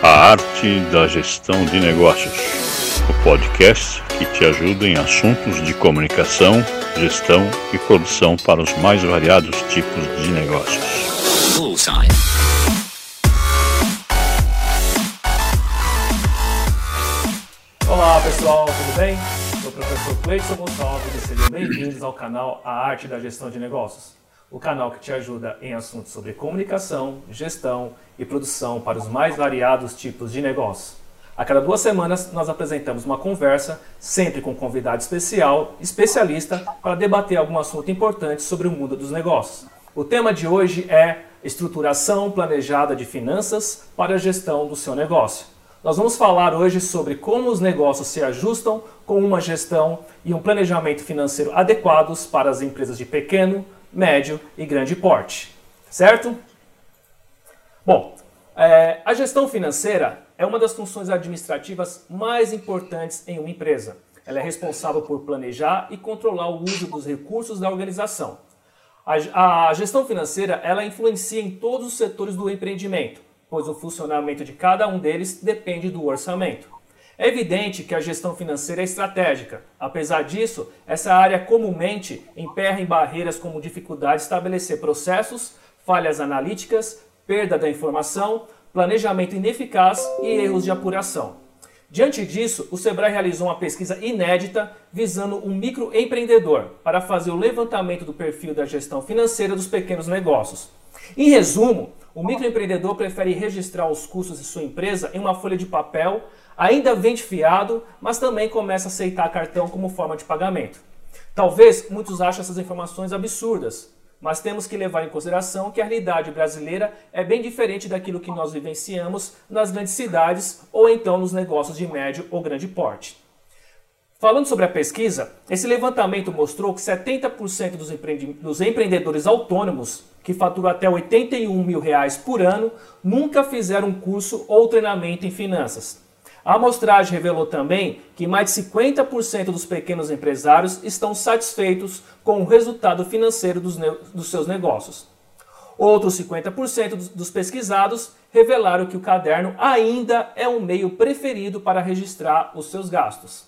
A Arte da Gestão de Negócios, o podcast que te ajuda em assuntos de comunicação, gestão e produção para os mais variados tipos de negócios. Bullseye. Olá pessoal, tudo bem? Sou o professor Cleiton Gonçalves e sejam bem-vindos ao canal A Arte da Gestão de Negócios o canal que te ajuda em assuntos sobre comunicação, gestão e produção para os mais variados tipos de negócio. A cada duas semanas nós apresentamos uma conversa, sempre com um convidado especial, especialista, para debater algum assunto importante sobre o mundo dos negócios. O tema de hoje é estruturação planejada de finanças para a gestão do seu negócio. Nós vamos falar hoje sobre como os negócios se ajustam com uma gestão e um planejamento financeiro adequados para as empresas de pequeno, médio e grande porte, certo? Bom, é, a gestão financeira é uma das funções administrativas mais importantes em uma empresa. Ela é responsável por planejar e controlar o uso dos recursos da organização. A, a gestão financeira ela influencia em todos os setores do empreendimento, pois o funcionamento de cada um deles depende do orçamento. É evidente que a gestão financeira é estratégica. Apesar disso, essa área comumente emperra em barreiras como dificuldade de estabelecer processos, falhas analíticas, perda da informação, planejamento ineficaz e erros de apuração. Diante disso, o Sebrae realizou uma pesquisa inédita visando um microempreendedor para fazer o levantamento do perfil da gestão financeira dos pequenos negócios. Em resumo, o microempreendedor prefere registrar os custos de sua empresa em uma folha de papel ainda vende fiado, mas também começa a aceitar cartão como forma de pagamento. Talvez muitos achem essas informações absurdas, mas temos que levar em consideração que a realidade brasileira é bem diferente daquilo que nós vivenciamos nas grandes cidades ou então nos negócios de médio ou grande porte. Falando sobre a pesquisa, esse levantamento mostrou que 70% dos, empreende dos empreendedores autônomos que faturam até 81 mil reais por ano nunca fizeram um curso ou treinamento em finanças. A amostragem revelou também que mais de 50% dos pequenos empresários estão satisfeitos com o resultado financeiro dos, dos seus negócios. Outros 50% dos pesquisados revelaram que o caderno ainda é um meio preferido para registrar os seus gastos.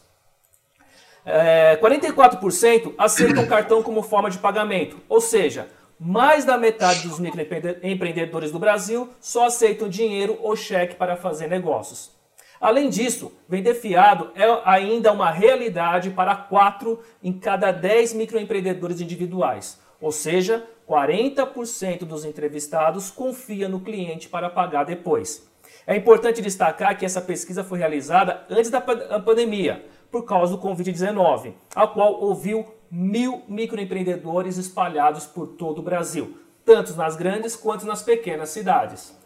É, 44% aceitam cartão como forma de pagamento, ou seja, mais da metade dos microempreendedores do Brasil só aceitam dinheiro ou cheque para fazer negócios. Além disso, vender fiado é ainda uma realidade para 4 em cada 10 microempreendedores individuais, ou seja, 40% dos entrevistados confia no cliente para pagar depois. É importante destacar que essa pesquisa foi realizada antes da pandemia, por causa do Covid-19, a qual ouviu mil microempreendedores espalhados por todo o Brasil, tanto nas grandes quanto nas pequenas cidades.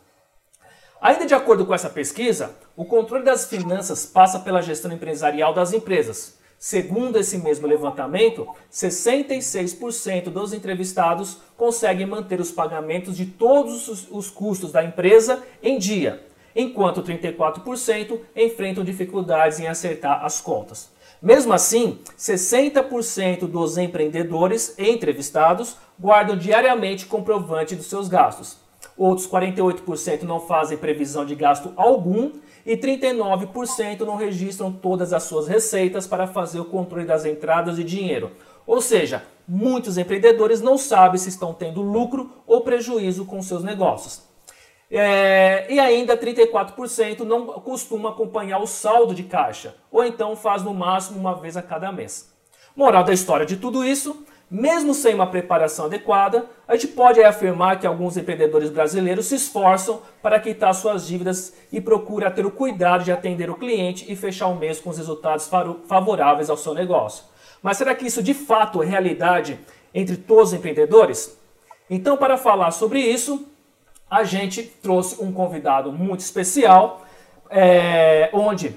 Ainda de acordo com essa pesquisa, o controle das finanças passa pela gestão empresarial das empresas. Segundo esse mesmo levantamento, 66% dos entrevistados conseguem manter os pagamentos de todos os custos da empresa em dia, enquanto 34% enfrentam dificuldades em acertar as contas. Mesmo assim, 60% dos empreendedores entrevistados guardam diariamente comprovante dos seus gastos outros 48% não fazem previsão de gasto algum e 39% não registram todas as suas receitas para fazer o controle das entradas de dinheiro. Ou seja, muitos empreendedores não sabem se estão tendo lucro ou prejuízo com seus negócios. É, e ainda 34% não costuma acompanhar o saldo de caixa, ou então faz no máximo uma vez a cada mês. Moral da história de tudo isso: mesmo sem uma preparação adequada, a gente pode afirmar que alguns empreendedores brasileiros se esforçam para quitar suas dívidas e procuram ter o cuidado de atender o cliente e fechar o mês com os resultados favoráveis ao seu negócio. Mas será que isso de fato é realidade entre todos os empreendedores? Então, para falar sobre isso, a gente trouxe um convidado muito especial, é, onde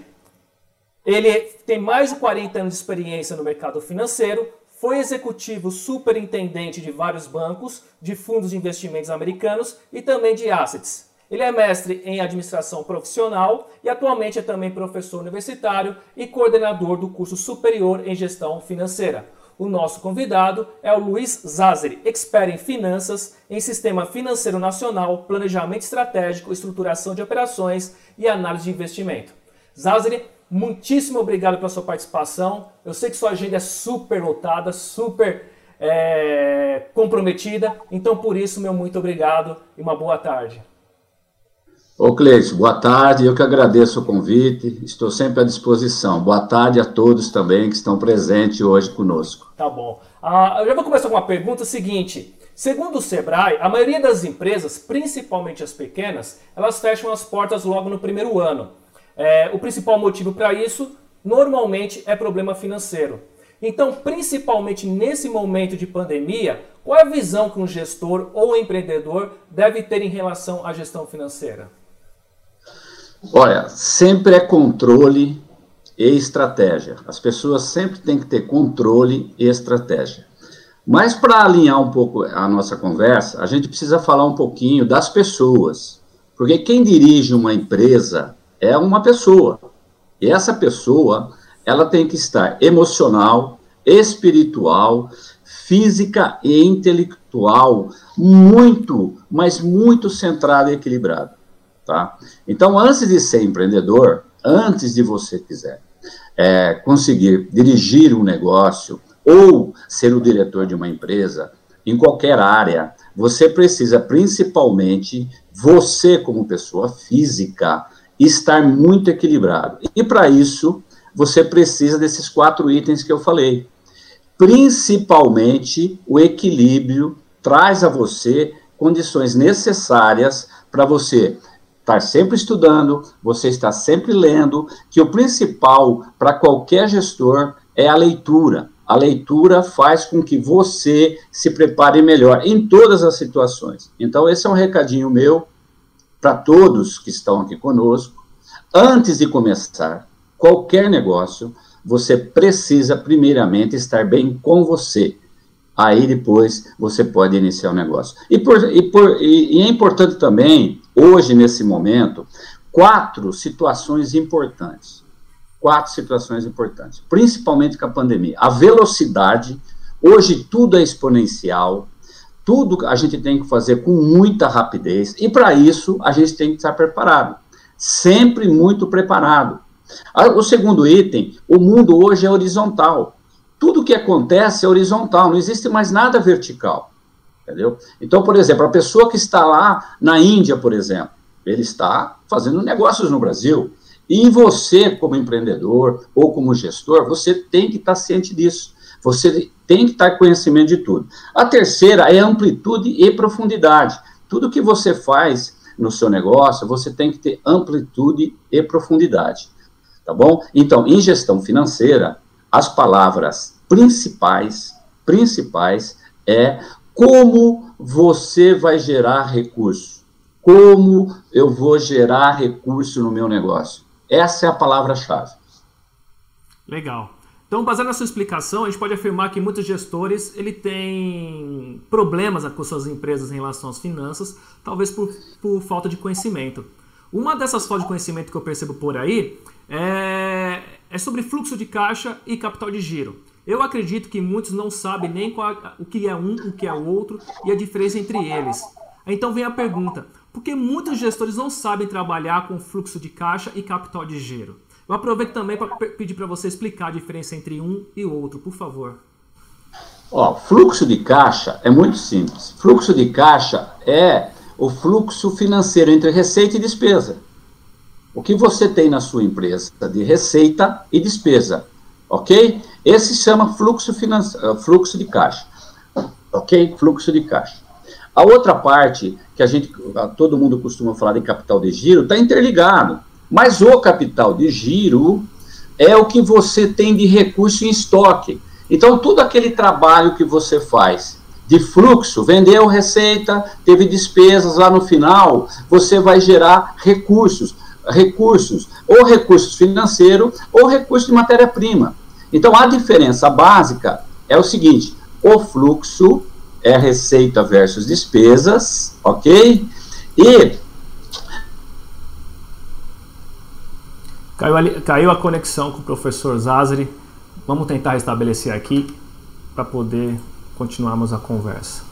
ele tem mais de 40 anos de experiência no mercado financeiro, foi executivo superintendente de vários bancos, de fundos de investimentos americanos e também de assets. Ele é mestre em administração profissional e atualmente é também professor universitário e coordenador do curso superior em gestão financeira. O nosso convidado é o Luiz Zazeri, expert em finanças, em sistema financeiro nacional, planejamento estratégico, estruturação de operações e análise de investimento. Zazeri, muitíssimo obrigado pela sua participação. Eu sei que sua agenda é super lotada, super é, comprometida, então por isso, meu muito obrigado e uma boa tarde. Ô Cleiton, boa tarde, eu que agradeço o convite, estou sempre à disposição. Boa tarde a todos também que estão presentes hoje conosco. Tá bom. Ah, eu já vou começar com uma pergunta seguinte. Segundo o Sebrae, a maioria das empresas, principalmente as pequenas, elas fecham as portas logo no primeiro ano. É, o principal motivo para isso, normalmente, é problema financeiro. Então, principalmente nesse momento de pandemia, qual é a visão que um gestor ou um empreendedor deve ter em relação à gestão financeira? Olha, sempre é controle e estratégia. As pessoas sempre têm que ter controle e estratégia. Mas para alinhar um pouco a nossa conversa, a gente precisa falar um pouquinho das pessoas. Porque quem dirige uma empresa é uma pessoa. E essa pessoa, ela tem que estar emocional, espiritual, física e intelectual muito, mas muito centrada e equilibrada. Tá? Então, antes de ser empreendedor, antes de você quiser é, conseguir dirigir um negócio ou ser o diretor de uma empresa, em qualquer área, você precisa principalmente, você como pessoa física, estar muito equilibrado. E para isso, você precisa desses quatro itens que eu falei. Principalmente, o equilíbrio traz a você condições necessárias para você estar sempre estudando, você está sempre lendo, que o principal para qualquer gestor é a leitura. A leitura faz com que você se prepare melhor em todas as situações. Então, esse é um recadinho meu para todos que estão aqui conosco. Antes de começar qualquer negócio, você precisa, primeiramente, estar bem com você. Aí depois você pode iniciar o negócio. E, por, e, por, e, e é importante também hoje, nesse momento, quatro situações importantes. Quatro situações importantes, principalmente com a pandemia. A velocidade, hoje tudo é exponencial, tudo a gente tem que fazer com muita rapidez, e para isso a gente tem que estar preparado, sempre muito preparado. O segundo item, o mundo hoje é horizontal. Tudo que acontece é horizontal, não existe mais nada vertical entendeu? Então, por exemplo, a pessoa que está lá na Índia, por exemplo, ele está fazendo negócios no Brasil. E você, como empreendedor ou como gestor, você tem que estar ciente disso. Você tem que estar conhecimento de tudo. A terceira é amplitude e profundidade. Tudo que você faz no seu negócio, você tem que ter amplitude e profundidade. Tá bom? Então, em gestão financeira, as palavras principais, principais é como você vai gerar recurso? Como eu vou gerar recurso no meu negócio? Essa é a palavra-chave. Legal. Então, baseado na sua explicação, a gente pode afirmar que muitos gestores ele têm problemas com suas empresas em relação às finanças, talvez por, por falta de conhecimento. Uma dessas faltas de conhecimento que eu percebo por aí é, é sobre fluxo de caixa e capital de giro. Eu acredito que muitos não sabem nem qual, o que é um, o que é o outro e a diferença entre eles. Então vem a pergunta: por que muitos gestores não sabem trabalhar com fluxo de caixa e capital de giro? Eu aproveito também para pedir para você explicar a diferença entre um e o outro, por favor. Ó, fluxo de caixa é muito simples. Fluxo de caixa é o fluxo financeiro entre receita e despesa. O que você tem na sua empresa de receita e despesa, ok? Esse chama fluxo, eh, fluxo de caixa. Ok? Fluxo de caixa. A outra parte, que a gente, todo mundo costuma falar de capital de giro, está interligado. Mas o capital de giro é o que você tem de recurso em estoque. Então, tudo aquele trabalho que você faz de fluxo, vendeu receita, teve despesas lá no final, você vai gerar recursos. Recursos, ou recursos financeiros, ou recursos de matéria-prima. Então, a diferença básica é o seguinte: o fluxo é receita versus despesas, ok? E. Caiu, caiu a conexão com o professor Zazari. Vamos tentar restabelecer aqui. para poder continuarmos a conversa.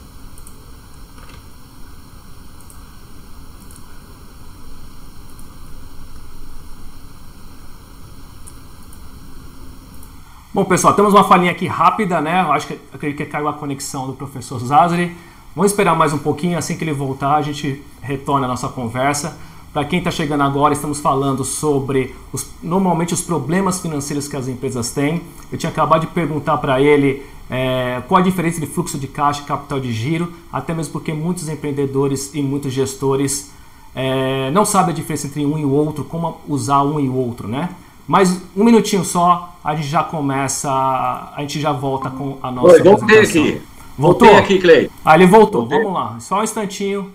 Bom, pessoal, temos uma falinha aqui rápida, né? Eu acho que acredito que caiu a conexão do professor Zazari. Vamos esperar mais um pouquinho, assim que ele voltar, a gente retorna a nossa conversa. Para quem está chegando agora, estamos falando sobre os, normalmente os problemas financeiros que as empresas têm. Eu tinha acabado de perguntar para ele é, qual a diferença de fluxo de caixa e capital de giro, até mesmo porque muitos empreendedores e muitos gestores é, não sabem a diferença entre um e o outro, como usar um e o outro, né? Mas um minutinho só, a gente já começa, a gente já volta com a nossa Oi, voltei aqui. Voltou? Voltei aqui, Clay. Ah, ele voltou. Voltei. Vamos lá. Só um instantinho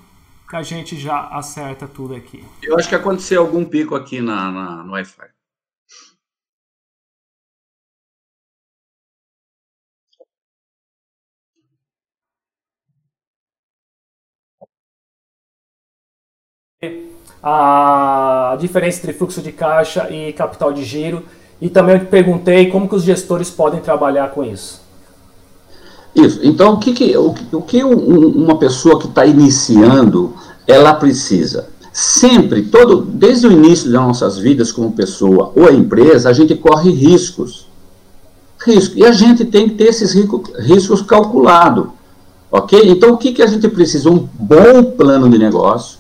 que a gente já acerta tudo aqui. Eu acho que aconteceu algum pico aqui na, na no Wi-Fi. a diferença entre fluxo de caixa e capital de giro. E também eu perguntei como que os gestores podem trabalhar com isso. Isso. Então, o que, que, o, o que um, uma pessoa que está iniciando, ela precisa? Sempre, todo, desde o início das nossas vidas como pessoa ou empresa, a gente corre riscos. Risco. E a gente tem que ter esses riscos calculados. Ok? Então, o que, que a gente precisa? Um bom plano de negócio,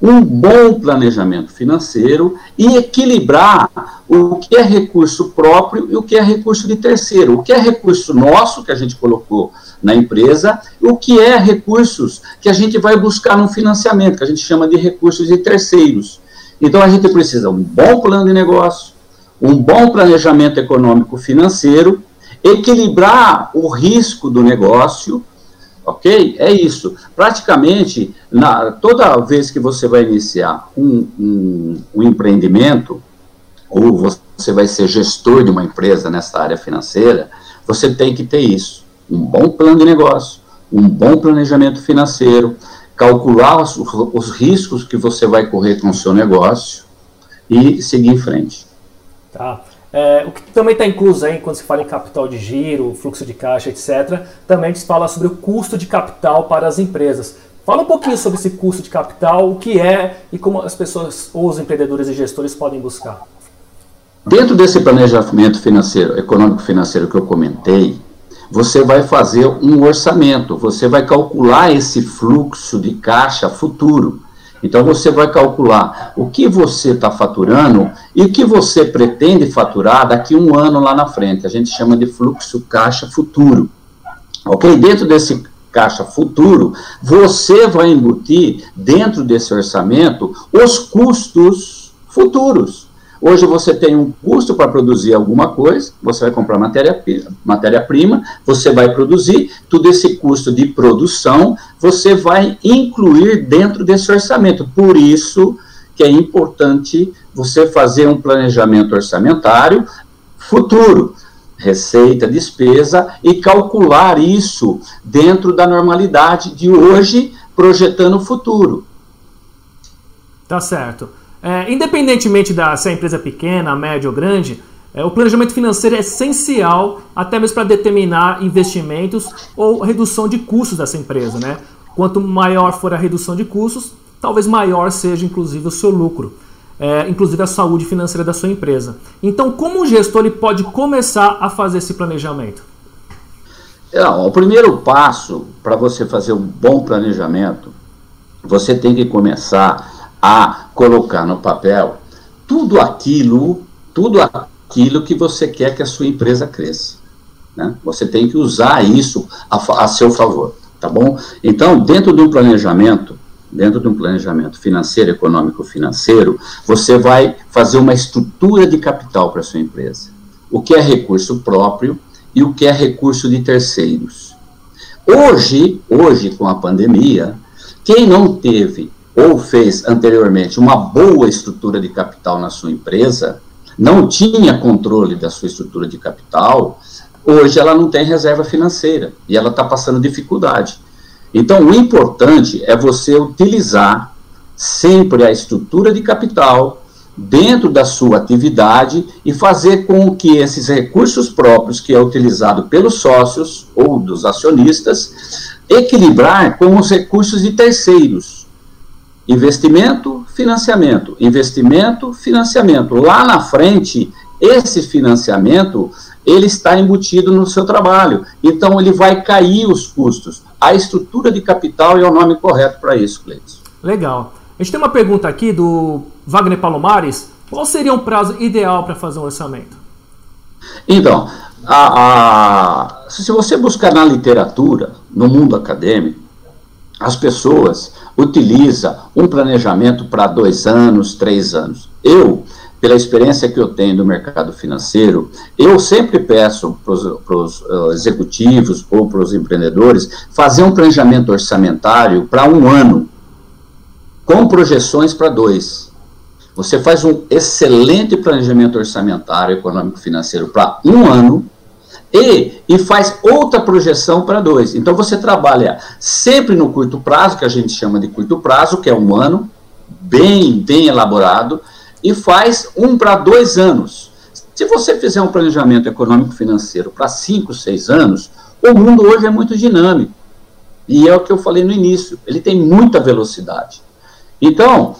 um bom planejamento financeiro e equilibrar o que é recurso próprio e o que é recurso de terceiro, o que é recurso nosso que a gente colocou na empresa, o que é recursos que a gente vai buscar no financiamento, que a gente chama de recursos de terceiros. Então a gente precisa um bom plano de negócio, um bom planejamento econômico financeiro, equilibrar o risco do negócio Ok? É isso. Praticamente, na, toda vez que você vai iniciar um, um, um empreendimento, ou você vai ser gestor de uma empresa nessa área financeira, você tem que ter isso. Um bom plano de negócio, um bom planejamento financeiro, calcular os, os riscos que você vai correr com o seu negócio e seguir em frente. Tá. É, o que também está incluso aí, quando se fala em capital de giro, fluxo de caixa, etc., também se fala sobre o custo de capital para as empresas. Fala um pouquinho sobre esse custo de capital, o que é e como as pessoas, ou os empreendedores e gestores podem buscar. Dentro desse planejamento financeiro, econômico financeiro que eu comentei, você vai fazer um orçamento, você vai calcular esse fluxo de caixa futuro. Então você vai calcular o que você está faturando e o que você pretende faturar daqui um ano lá na frente. A gente chama de fluxo caixa futuro. Ok? Dentro desse caixa futuro, você vai embutir dentro desse orçamento os custos futuros. Hoje você tem um custo para produzir alguma coisa, você vai comprar matéria-prima, matéria você vai produzir, tudo esse custo de produção você vai incluir dentro desse orçamento. Por isso que é importante você fazer um planejamento orçamentário futuro, receita, despesa e calcular isso dentro da normalidade de hoje, projetando o futuro. Tá certo. É, independentemente da se a empresa é pequena, média ou grande, é, o planejamento financeiro é essencial até mesmo para determinar investimentos ou redução de custos dessa empresa. Né? Quanto maior for a redução de custos, talvez maior seja inclusive o seu lucro, é, inclusive a saúde financeira da sua empresa. Então, como o gestor ele pode começar a fazer esse planejamento? Não, o primeiro passo para você fazer um bom planejamento, você tem que começar a colocar no papel tudo aquilo, tudo aquilo que você quer que a sua empresa cresça. Né? Você tem que usar isso a, a seu favor, tá bom? Então, dentro de um planejamento, dentro de um planejamento financeiro, econômico financeiro, você vai fazer uma estrutura de capital para sua empresa. O que é recurso próprio e o que é recurso de terceiros. Hoje, hoje com a pandemia, quem não teve ou fez anteriormente uma boa estrutura de capital na sua empresa, não tinha controle da sua estrutura de capital, hoje ela não tem reserva financeira e ela está passando dificuldade. Então, o importante é você utilizar sempre a estrutura de capital dentro da sua atividade e fazer com que esses recursos próprios que é utilizado pelos sócios ou dos acionistas equilibrar com os recursos de terceiros. Investimento, financiamento, investimento, financiamento. Lá na frente, esse financiamento ele está embutido no seu trabalho. Então ele vai cair os custos. A estrutura de capital é o nome correto para isso, Cleiton. Legal. A gente tem uma pergunta aqui do Wagner Palomares. Qual seria um prazo ideal para fazer um orçamento? Então, a, a, se você buscar na literatura, no mundo acadêmico, as pessoas utilizam um planejamento para dois anos, três anos. Eu, pela experiência que eu tenho do mercado financeiro, eu sempre peço para os uh, executivos ou para os empreendedores fazer um planejamento orçamentário para um ano com projeções para dois. Você faz um excelente planejamento orçamentário, econômico, financeiro para um ano e, e faz outra projeção para dois. Então você trabalha sempre no curto prazo, que a gente chama de curto prazo, que é um ano, bem, bem elaborado, e faz um para dois anos. Se você fizer um planejamento econômico financeiro para cinco, seis anos, o mundo hoje é muito dinâmico. E é o que eu falei no início, ele tem muita velocidade. Então,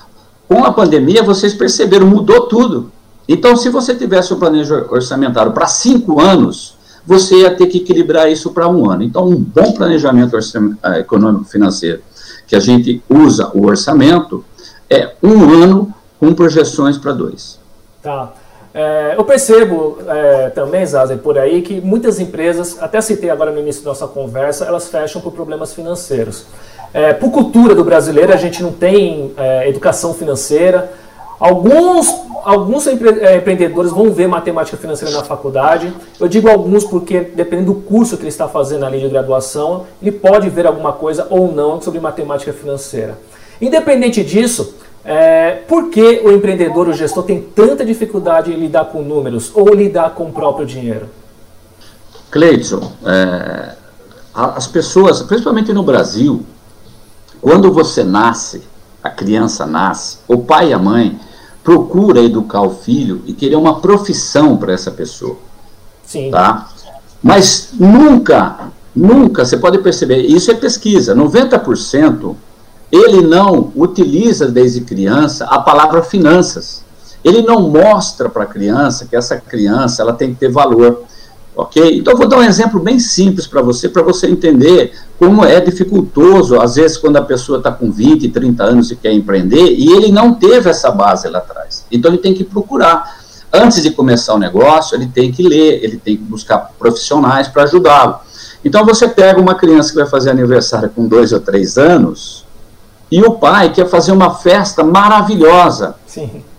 com a pandemia, vocês perceberam, mudou tudo. Então, se você tivesse um planejamento orçamentário para cinco anos, você ia ter que equilibrar isso para um ano. Então, um bom planejamento eh, econômico financeiro, que a gente usa o orçamento, é um ano com projeções para dois. Tá. É, eu percebo é, também, Zazen, por aí, que muitas empresas, até citei agora no início da nossa conversa, elas fecham por problemas financeiros. É, por cultura do brasileiro, a gente não tem educação financeira. Alguns, alguns é, empreendedores vão ver matemática financeira na faculdade. Eu digo alguns porque, dependendo do curso que ele está fazendo ali de graduação, ele pode ver alguma coisa ou não sobre matemática financeira. Independente disso, é, por que o empreendedor, o gestor, tem tanta dificuldade em lidar com números ou lidar com o próprio dinheiro? Cleidson, é, as pessoas, principalmente no Brasil, quando você nasce, a criança nasce, o pai e a mãe procura educar o filho e querer uma profissão para essa pessoa. Sim. Tá? Mas nunca, nunca, você pode perceber, isso é pesquisa, 90% ele não utiliza desde criança a palavra finanças. Ele não mostra para a criança que essa criança ela tem que ter valor. Ok? Então, eu vou dar um exemplo bem simples para você, para você entender como é dificultoso, às vezes, quando a pessoa está com 20, 30 anos e quer empreender, e ele não teve essa base lá atrás. Então, ele tem que procurar. Antes de começar o negócio, ele tem que ler, ele tem que buscar profissionais para ajudá-lo. Então, você pega uma criança que vai fazer aniversário com dois ou três anos, e o pai quer fazer uma festa maravilhosa,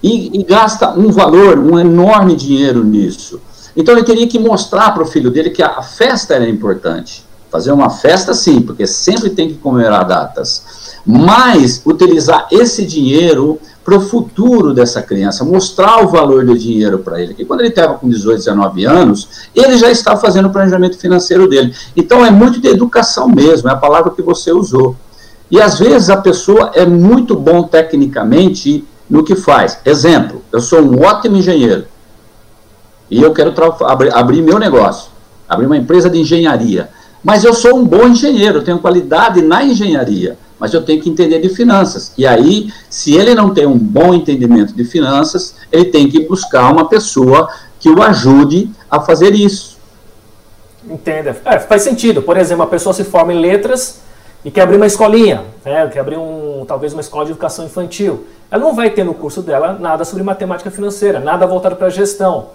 e, e gasta um valor, um enorme dinheiro nisso. Então ele teria que mostrar para o filho dele que a festa era importante. Fazer uma festa sim, porque sempre tem que comemorar datas. Mas utilizar esse dinheiro para o futuro dessa criança, mostrar o valor do dinheiro para ele. Que quando ele estava com 18, 19 anos, ele já está fazendo o planejamento financeiro dele. Então é muito de educação mesmo, é a palavra que você usou. E às vezes a pessoa é muito bom tecnicamente no que faz. Exemplo, eu sou um ótimo engenheiro e eu quero abrir, abrir meu negócio, abrir uma empresa de engenharia. Mas eu sou um bom engenheiro, tenho qualidade na engenharia, mas eu tenho que entender de finanças. E aí, se ele não tem um bom entendimento de finanças, ele tem que buscar uma pessoa que o ajude a fazer isso. Entenda. É, faz sentido. Por exemplo, a pessoa se forma em letras e quer abrir uma escolinha, né? quer abrir um, talvez uma escola de educação infantil. Ela não vai ter no curso dela nada sobre matemática financeira, nada voltado para a gestão.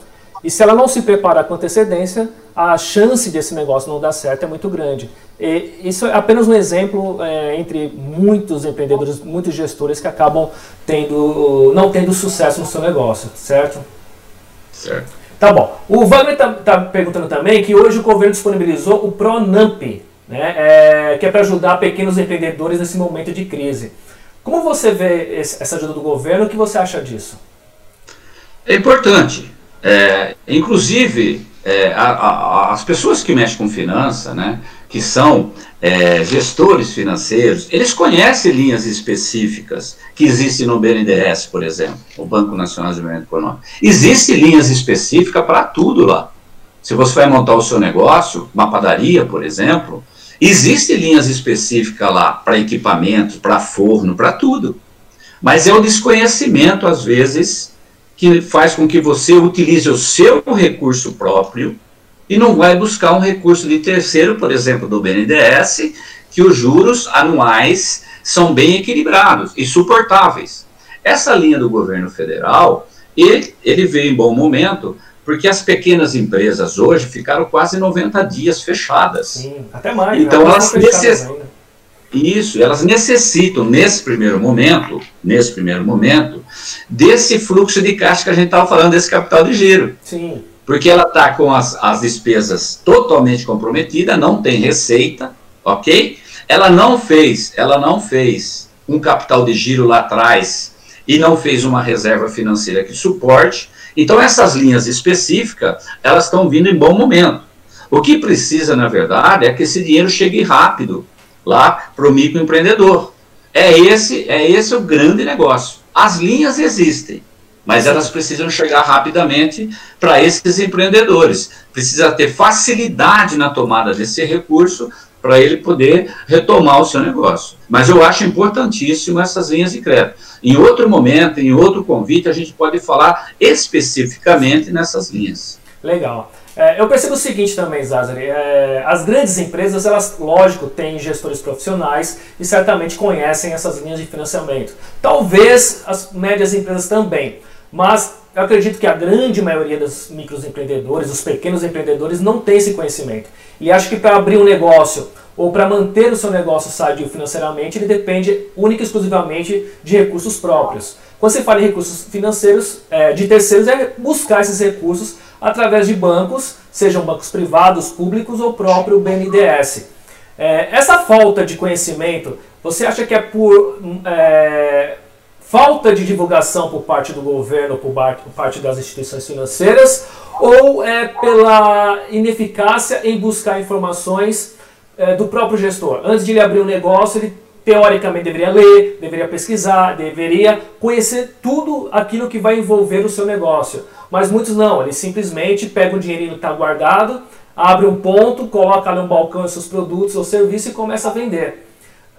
E se ela não se preparar com antecedência, a chance desse negócio não dar certo é muito grande. E isso é apenas um exemplo é, entre muitos empreendedores, muitos gestores que acabam tendo, não tendo sucesso no seu negócio, certo? Certo. Tá bom. O Wagner está tá perguntando também que hoje o governo disponibilizou o Pronamp, né, é, que é para ajudar pequenos empreendedores nesse momento de crise. Como você vê esse, essa ajuda do governo? O que você acha disso? É importante. É, inclusive, é, a, a, as pessoas que mexem com finança, né, que são é, gestores financeiros, eles conhecem linhas específicas que existem no BNDES, por exemplo, o Banco Nacional de Desenvolvimento Econômico. Existem linhas específicas para tudo lá. Se você vai montar o seu negócio, uma padaria, por exemplo, existem linhas específicas lá para equipamentos, para forno, para tudo. Mas é o desconhecimento, às vezes, que faz com que você utilize o seu recurso próprio e não vai buscar um recurso de terceiro, por exemplo, do BNDES, que os juros anuais são bem equilibrados e suportáveis. Essa linha do governo federal, ele, ele veio em bom momento, porque as pequenas empresas hoje ficaram quase 90 dias fechadas. Sim, até mais. Então né? elas necessitam. Isso, elas necessitam, nesse primeiro momento, nesse primeiro momento, desse fluxo de caixa que a gente estava falando, desse capital de giro. Sim. Porque ela está com as, as despesas totalmente comprometidas, não tem receita, ok? Ela não fez, ela não fez um capital de giro lá atrás e não fez uma reserva financeira que suporte. Então essas linhas específicas, elas estão vindo em bom momento. O que precisa, na verdade, é que esse dinheiro chegue rápido lá para o microempreendedor. É esse, é esse o grande negócio. As linhas existem, mas elas precisam chegar rapidamente para esses empreendedores. Precisa ter facilidade na tomada desse recurso para ele poder retomar o seu negócio. Mas eu acho importantíssimo essas linhas de crédito. Em outro momento, em outro convite, a gente pode falar especificamente nessas linhas. Legal. É, eu percebo o seguinte também, Zazari, é, as grandes empresas, elas, lógico, têm gestores profissionais e certamente conhecem essas linhas de financiamento. Talvez as médias empresas também, mas eu acredito que a grande maioria dos microempreendedores, os pequenos empreendedores, não tem esse conhecimento. E acho que para abrir um negócio ou para manter o seu negócio sadio financeiramente, ele depende única e exclusivamente de recursos próprios. Quando você fala em recursos financeiros é, de terceiros, é buscar esses recursos através de bancos, sejam bancos privados, públicos ou próprio BNDES. É, essa falta de conhecimento, você acha que é por é, falta de divulgação por parte do governo, por parte das instituições financeiras, ou é pela ineficácia em buscar informações é, do próprio gestor? Antes de ele abrir um negócio, ele teoricamente deveria ler, deveria pesquisar, deveria conhecer tudo aquilo que vai envolver o seu negócio. Mas muitos não, eles simplesmente pegam o dinheirinho que está guardado, abre um ponto, coloca no balcão seus produtos ou serviços e começa a vender.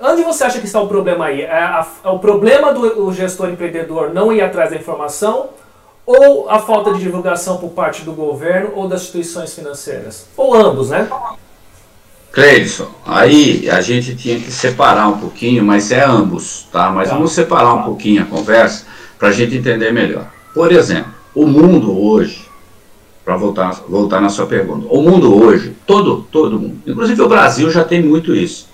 Onde você acha que está o problema aí? É, a, é o problema do gestor empreendedor não ir atrás da informação ou a falta de divulgação por parte do governo ou das instituições financeiras? Ou ambos, né? Cleidson, aí a gente tinha que separar um pouquinho, mas é ambos, tá? Mas tá. vamos separar um pouquinho a conversa para a gente entender melhor. Por exemplo, o mundo hoje, para voltar, voltar na sua pergunta, o mundo hoje, todo, todo mundo, inclusive o Brasil já tem muito isso.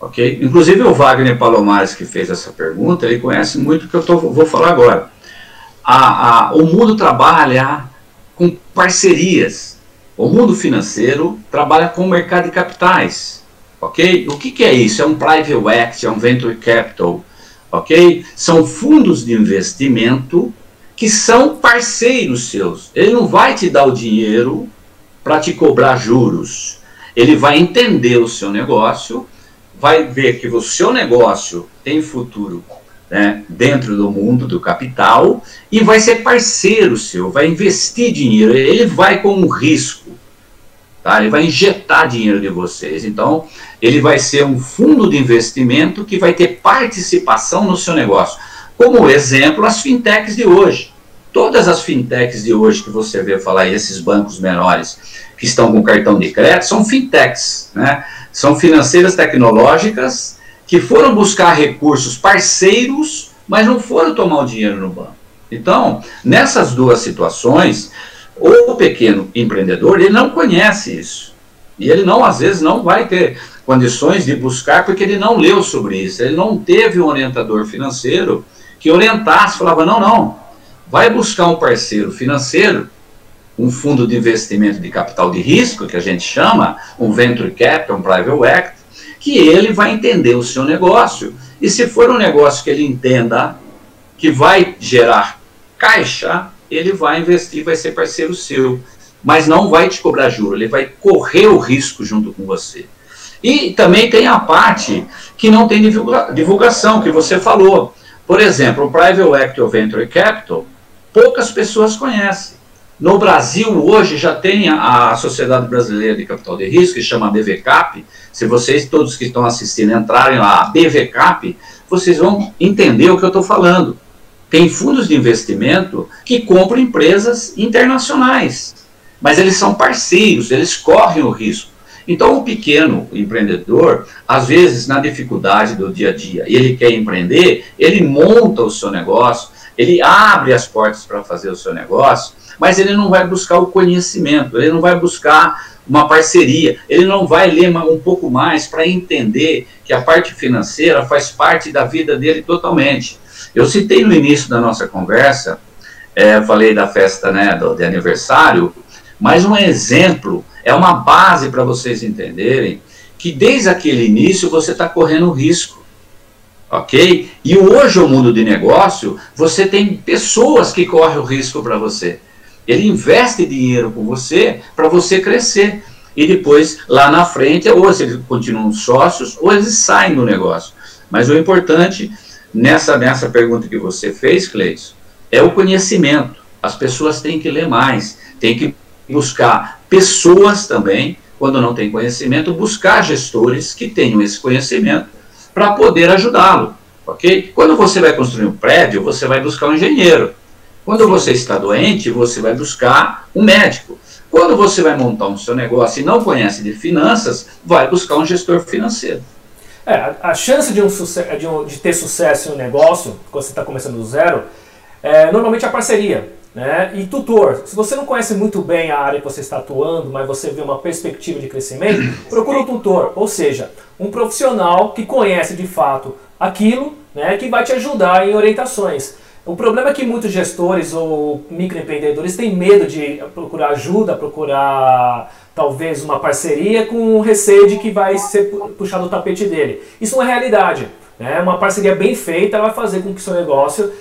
Ok? Inclusive o Wagner Palomares, que fez essa pergunta, ele conhece muito o que eu tô, vou falar agora. A, a, o mundo trabalha com parcerias. O mundo financeiro trabalha com o mercado de capitais. Ok? O que, que é isso? É um private equity, é um venture capital. Ok? São fundos de investimento que são parceiros seus. Ele não vai te dar o dinheiro para te cobrar juros. Ele vai entender o seu negócio, vai ver que o seu negócio tem futuro né, dentro do mundo do capital e vai ser parceiro seu, vai investir dinheiro. Ele vai com um risco. Tá? Ele vai injetar dinheiro de vocês. Então, ele vai ser um fundo de investimento que vai ter participação no seu negócio. Como exemplo, as fintechs de hoje. Todas as fintechs de hoje que você vê falar esses bancos menores que estão com cartão de crédito, são fintechs, né? São financeiras tecnológicas que foram buscar recursos parceiros, mas não foram tomar o dinheiro no banco. Então, nessas duas situações, o pequeno empreendedor, ele não conhece isso. E ele não, às vezes, não vai ter condições de buscar porque ele não leu sobre isso. Ele não teve um orientador financeiro que orientasse, falava, não, não, vai buscar um parceiro financeiro, um fundo de investimento de capital de risco, que a gente chama, um venture capital, um private equity, que ele vai entender o seu negócio. E se for um negócio que ele entenda que vai gerar caixa, ele vai investir, vai ser parceiro seu mas não vai te cobrar juro, ele vai correr o risco junto com você. E também tem a parte que não tem divulga divulgação, que você falou. Por exemplo, o Private Equity Venture Capital, poucas pessoas conhecem. No Brasil, hoje, já tem a, Sociedade Brasileira de Capital de Risco, que chama BVCAP. Se vocês, todos que estão assistindo, entrarem lá, BVCAP, vocês vão entender o que eu estou falando. Tem fundos de investimento que compram empresas internacionais, mas eles são parceiros, eles correm o risco. Então, o pequeno empreendedor, às vezes, na dificuldade do dia a dia, ele quer empreender, ele monta o seu negócio, ele abre as portas para fazer o seu negócio, mas ele não vai buscar o conhecimento, ele não vai buscar uma parceria, ele não vai ler um pouco mais para entender que a parte financeira faz parte da vida dele totalmente. Eu citei no início da nossa conversa, é, falei da festa né, do, de aniversário, mas um exemplo, é uma base para vocês entenderem que desde aquele início você está correndo risco ok? E hoje o mundo de negócio, você tem pessoas que correm o risco para você. Ele investe dinheiro com você para você crescer. E depois, lá na frente, ou eles continuam sócios, ou eles saem do negócio. Mas o importante, nessa, nessa pergunta que você fez, Cleison, é o conhecimento. As pessoas têm que ler mais, têm que buscar pessoas também, quando não tem conhecimento, buscar gestores que tenham esse conhecimento para poder ajudá-lo, ok? Quando você vai construir um prédio, você vai buscar um engenheiro. Quando você está doente, você vai buscar um médico. Quando você vai montar um seu negócio e não conhece de finanças, vai buscar um gestor financeiro. É, a, chance de, um, de, um, de ter sucesso em um negócio, quando você está começando do zero, é normalmente a parceria. Né? E tutor, se você não conhece muito bem a área que você está atuando, mas você vê uma perspectiva de crescimento, procura um tutor, ou seja, um profissional que conhece de fato aquilo, né, que vai te ajudar em orientações. O problema é que muitos gestores ou microempreendedores têm medo de procurar ajuda, procurar talvez uma parceria com receio de que vai ser puxado o tapete dele. Isso é realidade. Né? Uma parceria bem feita vai fazer com que seu negócio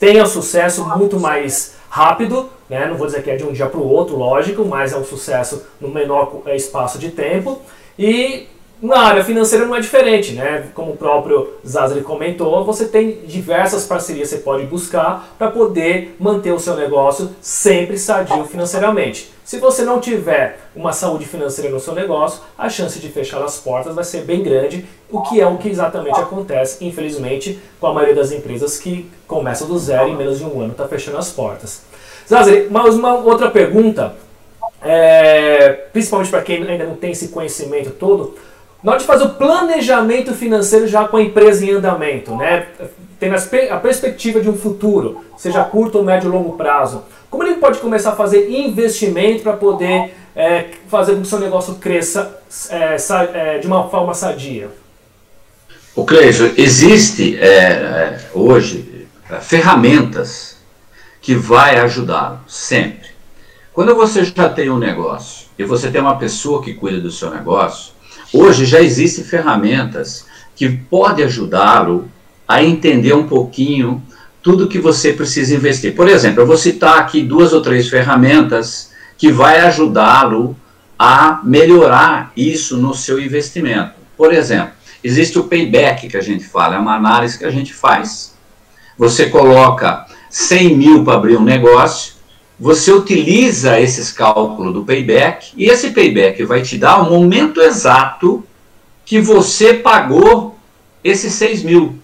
tenha sucesso muito mais rápido, né? não vou dizer que é de um dia para o outro, lógico, mas é um sucesso no menor espaço de tempo. E na área financeira não é diferente, né? Como o próprio Zazari comentou, você tem diversas parcerias que você pode buscar para poder manter o seu negócio sempre sadio financeiramente. Se você não tiver uma saúde financeira no seu negócio, a chance de fechar as portas vai ser bem grande, o que é o que exatamente acontece, infelizmente, com a maioria das empresas que começam do zero e em menos de um ano está fechando as portas. Zazari, mas uma outra pergunta, é, principalmente para quem ainda não tem esse conhecimento todo, de fazer o planejamento financeiro já com a empresa em andamento, né? Tendo a perspectiva de um futuro, seja curto ou médio ou longo prazo, como ele pode começar a fazer investimento para poder é, fazer com que o seu negócio cresça é, é, de uma forma sadia? O Cleiton, existe é, é, hoje é, ferramentas que vai ajudá-lo sempre. Quando você já tem um negócio e você tem uma pessoa que cuida do seu negócio, Hoje já existem ferramentas que podem ajudá-lo a entender um pouquinho tudo que você precisa investir. Por exemplo, eu vou citar aqui duas ou três ferramentas que vai ajudá-lo a melhorar isso no seu investimento. Por exemplo, existe o payback que a gente fala, é uma análise que a gente faz. Você coloca 100 mil para abrir um negócio, você utiliza esses cálculos do payback e esse payback vai te dar o momento exato que você pagou esses 6 mil.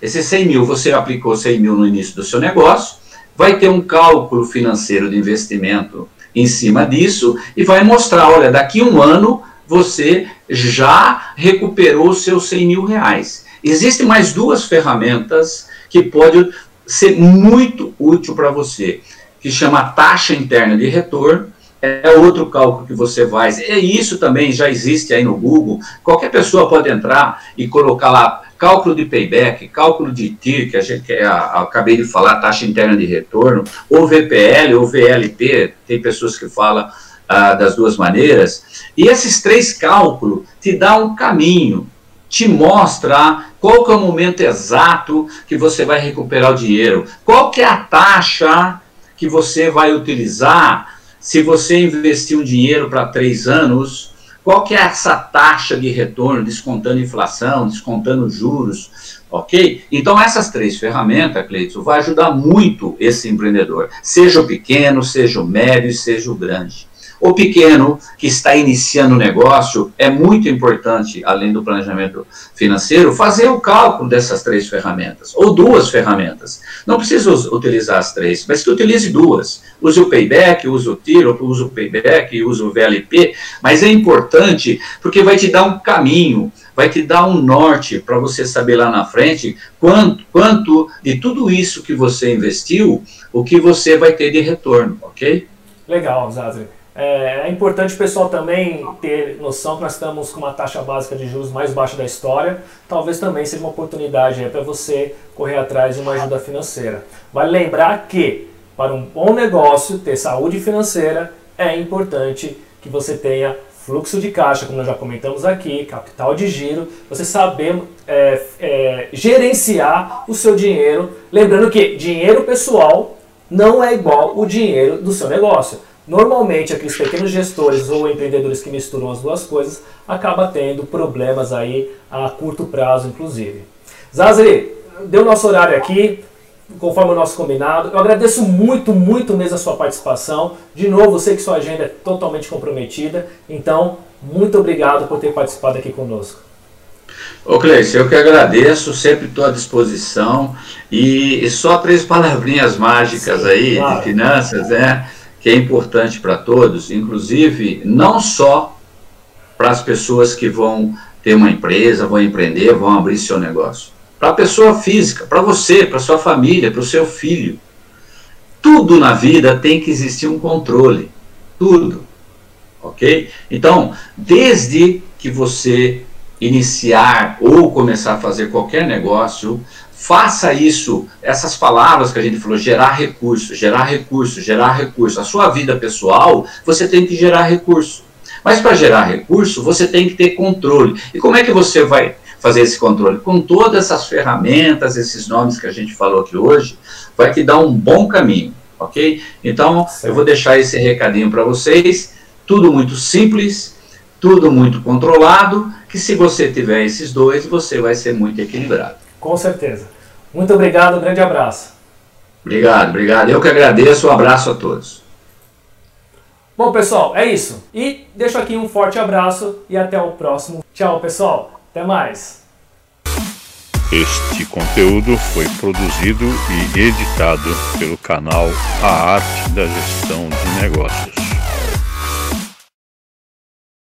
Esses 100 mil, você aplicou 100 mil no início do seu negócio, vai ter um cálculo financeiro de investimento em cima disso e vai mostrar, olha, daqui um ano você já recuperou seus 100 mil reais. Existem mais duas ferramentas que podem ser muito útil para você que chama taxa interna de retorno, é outro cálculo que você faz. E isso também já existe aí no Google. Qualquer pessoa pode entrar e colocar lá cálculo de payback, cálculo de TIR, que a gente que acabei de falar, taxa interna de retorno, ou VPL ou VLP, tem pessoas que falam ah, das duas maneiras. E esses três cálculos te dão um caminho, te mostra qual que é o momento exato que você vai recuperar o dinheiro, qual que é a taxa que você vai utilizar se você investir um dinheiro para três anos, qual que é essa taxa de retorno, descontando inflação, descontando juros, ok? Então essas três ferramentas, Cleiton, vai ajudar muito esse empreendedor, seja o pequeno, seja o médio, seja o grande. O pequeno que está iniciando o negócio, é muito importante, além do planejamento financeiro, fazer o cálculo dessas três ferramentas, ou duas ferramentas. Não precisa utilizar as três, mas que utilize duas. Use o payback, use o tiro, use o payback, use o VLP, mas é importante porque vai te dar um caminho, vai te dar um norte para você saber lá na frente quanto, quanto de tudo isso que você investiu, o que você vai ter de retorno, ok? Legal, Zazri. É, é, importante o pessoal também ter noção que nós estamos com uma taxa básica de juros mais baixa da história. Talvez também seja uma oportunidade para você correr atrás de uma ajuda financeira. Vale lembrar que para um bom negócio ter saúde financeira é importante que você tenha fluxo de caixa, como nós já comentamos aqui, capital de giro, você saber é, é, gerenciar o seu dinheiro. Lembrando que dinheiro pessoal não é igual o dinheiro do seu negócio. Normalmente, aqueles pequenos gestores ou empreendedores que misturam as duas coisas acaba tendo problemas aí a curto prazo, inclusive. Zazri, deu nosso horário aqui, conforme o nosso combinado. Eu agradeço muito, muito mesmo a sua participação. De novo, eu sei que sua agenda é totalmente comprometida, então, muito obrigado por ter participado aqui conosco. Ô Cleice, eu que agradeço, sempre estou à disposição. E, só três palavrinhas mágicas Sim, aí claro. de finanças, né? Que é importante para todos, inclusive não só para as pessoas que vão ter uma empresa, vão empreender, vão abrir seu negócio. Para a pessoa física, para você, para sua família, para o seu filho. Tudo na vida tem que existir um controle. Tudo. Ok? Então, desde que você iniciar ou começar a fazer qualquer negócio, Faça isso, essas palavras que a gente falou, gerar recurso, gerar recurso, gerar recurso. A sua vida pessoal, você tem que gerar recurso. Mas para gerar recurso, você tem que ter controle. E como é que você vai fazer esse controle? Com todas essas ferramentas, esses nomes que a gente falou aqui hoje, vai te dar um bom caminho, ok? Então, eu vou deixar esse recadinho para vocês. Tudo muito simples, tudo muito controlado, que se você tiver esses dois, você vai ser muito equilibrado. Com certeza. Muito obrigado, um grande abraço. Obrigado, obrigado. Eu que agradeço, um abraço a todos. Bom, pessoal, é isso. E deixo aqui um forte abraço e até o próximo. Tchau, pessoal. Até mais. Este conteúdo foi produzido e editado pelo canal A Arte da Gestão de Negócios.